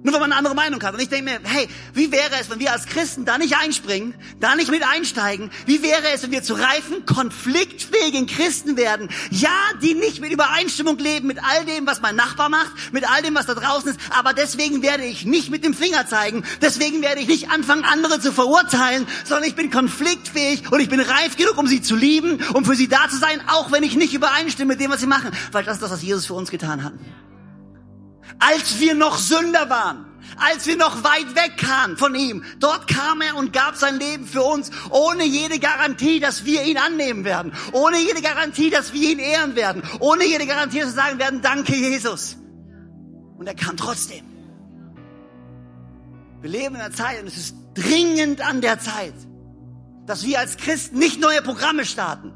Speaker 2: Nur weil man eine andere Meinung hat. Und ich denke mir, hey, wie wäre es, wenn wir als Christen da nicht einspringen, da nicht mit einsteigen? Wie wäre es, wenn wir zu reifen, konfliktfähigen Christen werden? Ja, die nicht mit Übereinstimmung leben, mit all dem, was mein Nachbar macht, mit all dem, was da draußen ist. Aber deswegen werde ich nicht mit dem Finger zeigen. Deswegen werde ich nicht anfangen, andere zu verurteilen, sondern ich bin konfliktfähig und ich bin reif genug, um sie zu lieben, um für sie da zu sein, auch wenn ich nicht übereinstimme mit dem, was sie machen. Weil das ist das, was Jesus für uns getan hat als wir noch Sünder waren, als wir noch weit weg kamen von ihm. Dort kam er und gab sein Leben für uns, ohne jede Garantie, dass wir ihn annehmen werden, ohne jede Garantie, dass wir ihn ehren werden, ohne jede Garantie, dass wir sagen werden, danke Jesus. Und er kam trotzdem. Wir leben in einer Zeit und es ist dringend an der Zeit, dass wir als Christen nicht neue Programme starten,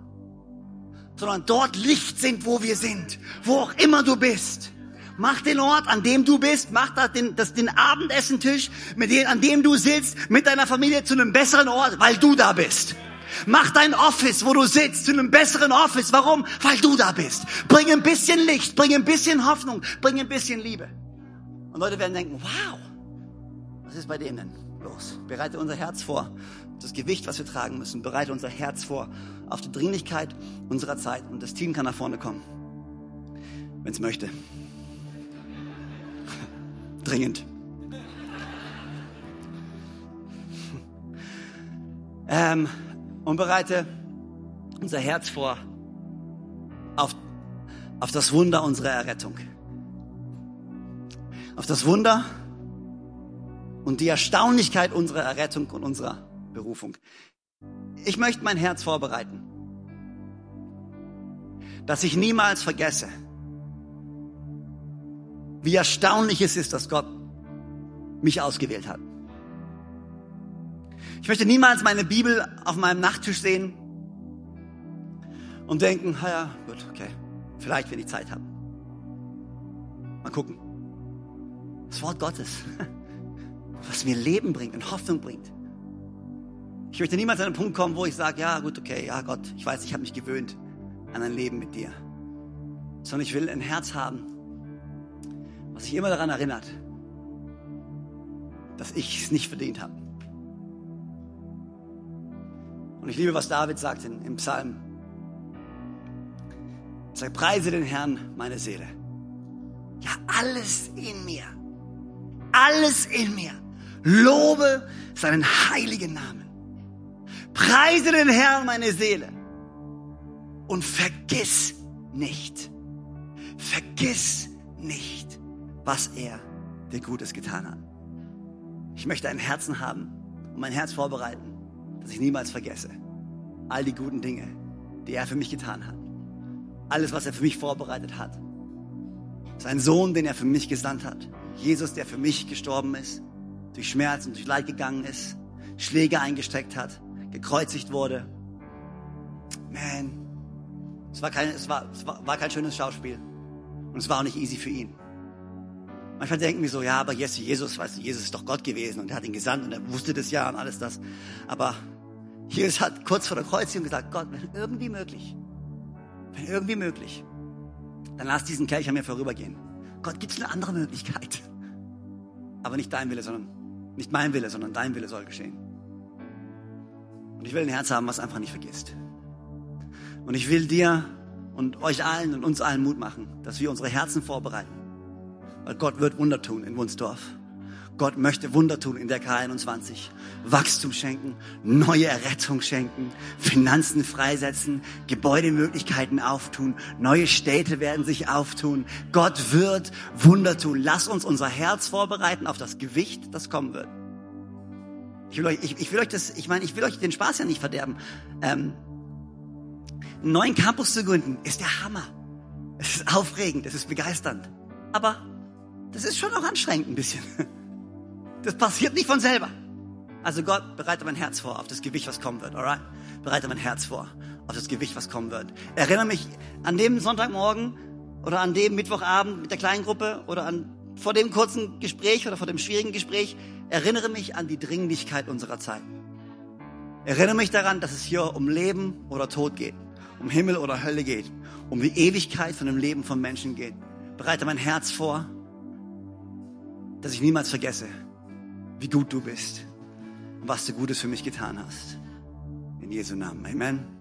Speaker 2: sondern dort Licht sind, wo wir sind, wo auch immer du bist Mach den Ort, an dem du bist, mach das den, das, den Abendessentisch, mit dem, an dem du sitzt, mit deiner Familie zu einem besseren Ort, weil du da bist. Mach dein Office, wo du sitzt, zu einem besseren Office. Warum? Weil du da bist. Bring ein bisschen Licht, bring ein bisschen Hoffnung, bring ein bisschen Liebe. Und Leute werden denken, wow, was ist bei denen los? Bereite unser Herz vor, das Gewicht, was wir tragen müssen. Bereite unser Herz vor auf die Dringlichkeit unserer Zeit. Und das Team kann nach vorne kommen, wenn es möchte dringend. Ähm, und bereite unser Herz vor auf, auf das Wunder unserer Errettung. Auf das Wunder und die Erstaunlichkeit unserer Errettung und unserer Berufung. Ich möchte mein Herz vorbereiten, dass ich niemals vergesse, wie erstaunlich es ist, dass Gott mich ausgewählt hat. Ich möchte niemals meine Bibel auf meinem Nachttisch sehen und denken, ja, gut, okay, vielleicht, wenn ich Zeit habe. Mal gucken. Das Wort Gottes, was mir Leben bringt und Hoffnung bringt. Ich möchte niemals an einen Punkt kommen, wo ich sage, ja, gut, okay, ja, Gott, ich weiß, ich habe mich gewöhnt an ein Leben mit dir. Sondern ich will ein Herz haben, was sich immer daran erinnert, dass ich es nicht verdient habe. Und ich liebe, was David sagt in, im Psalm. Er sagt, preise den Herrn, meine Seele. Ja, alles in mir. Alles in mir. Lobe seinen heiligen Namen. Preise den Herrn, meine Seele. Und vergiss nicht. Vergiss nicht was er dir Gutes getan hat. Ich möchte ein Herzen haben und mein Herz vorbereiten, dass ich niemals vergesse. All die guten Dinge, die er für mich getan hat. Alles, was er für mich vorbereitet hat. Sein Sohn, den er für mich gesandt hat. Jesus, der für mich gestorben ist, durch Schmerz und durch Leid gegangen ist, Schläge eingesteckt hat, gekreuzigt wurde. Man, es war kein, es war, es war, war kein schönes Schauspiel. Und es war auch nicht easy für ihn. Manchmal denken wir so, ja, aber Jesus, Jesus, weißt du, Jesus ist doch Gott gewesen und er hat ihn gesandt und er wusste das ja und alles das. Aber Jesus hat kurz vor der Kreuzigung gesagt, Gott, wenn irgendwie möglich, wenn irgendwie möglich, dann lass diesen Kelch an mir vorübergehen. Gott, gibt es eine andere Möglichkeit? Aber nicht dein Wille, sondern, nicht mein Wille, sondern dein Wille soll geschehen. Und ich will ein Herz haben, was einfach nicht vergisst. Und ich will dir und euch allen und uns allen Mut machen, dass wir unsere Herzen vorbereiten weil Gott wird Wunder tun in Wunsdorf. Gott möchte Wunder tun in der K21. Wachstum schenken, neue Errettung schenken, Finanzen freisetzen, Gebäudemöglichkeiten auftun, neue Städte werden sich auftun. Gott wird Wunder tun. Lass uns unser Herz vorbereiten auf das Gewicht, das kommen wird. Ich will euch, ich, ich will euch das, ich meine, ich will euch den Spaß ja nicht verderben. Ähm, einen neuen Campus zu gründen ist der Hammer. Es ist aufregend, es ist begeisternd. Aber das ist schon auch anstrengend ein bisschen. Das passiert nicht von selber. Also Gott, bereite mein Herz vor auf das Gewicht, was kommen wird, alright? Bereite mein Herz vor auf das Gewicht, was kommen wird. Erinnere mich an dem Sonntagmorgen oder an dem Mittwochabend mit der kleinen Gruppe oder an vor dem kurzen Gespräch oder vor dem schwierigen Gespräch. Erinnere mich an die Dringlichkeit unserer Zeit. Erinnere mich daran, dass es hier um Leben oder Tod geht, um Himmel oder Hölle geht, um die Ewigkeit von dem Leben von Menschen geht. Bereite mein Herz vor dass ich niemals vergesse, wie gut du bist und was du Gutes für mich getan hast. In Jesu Namen. Amen.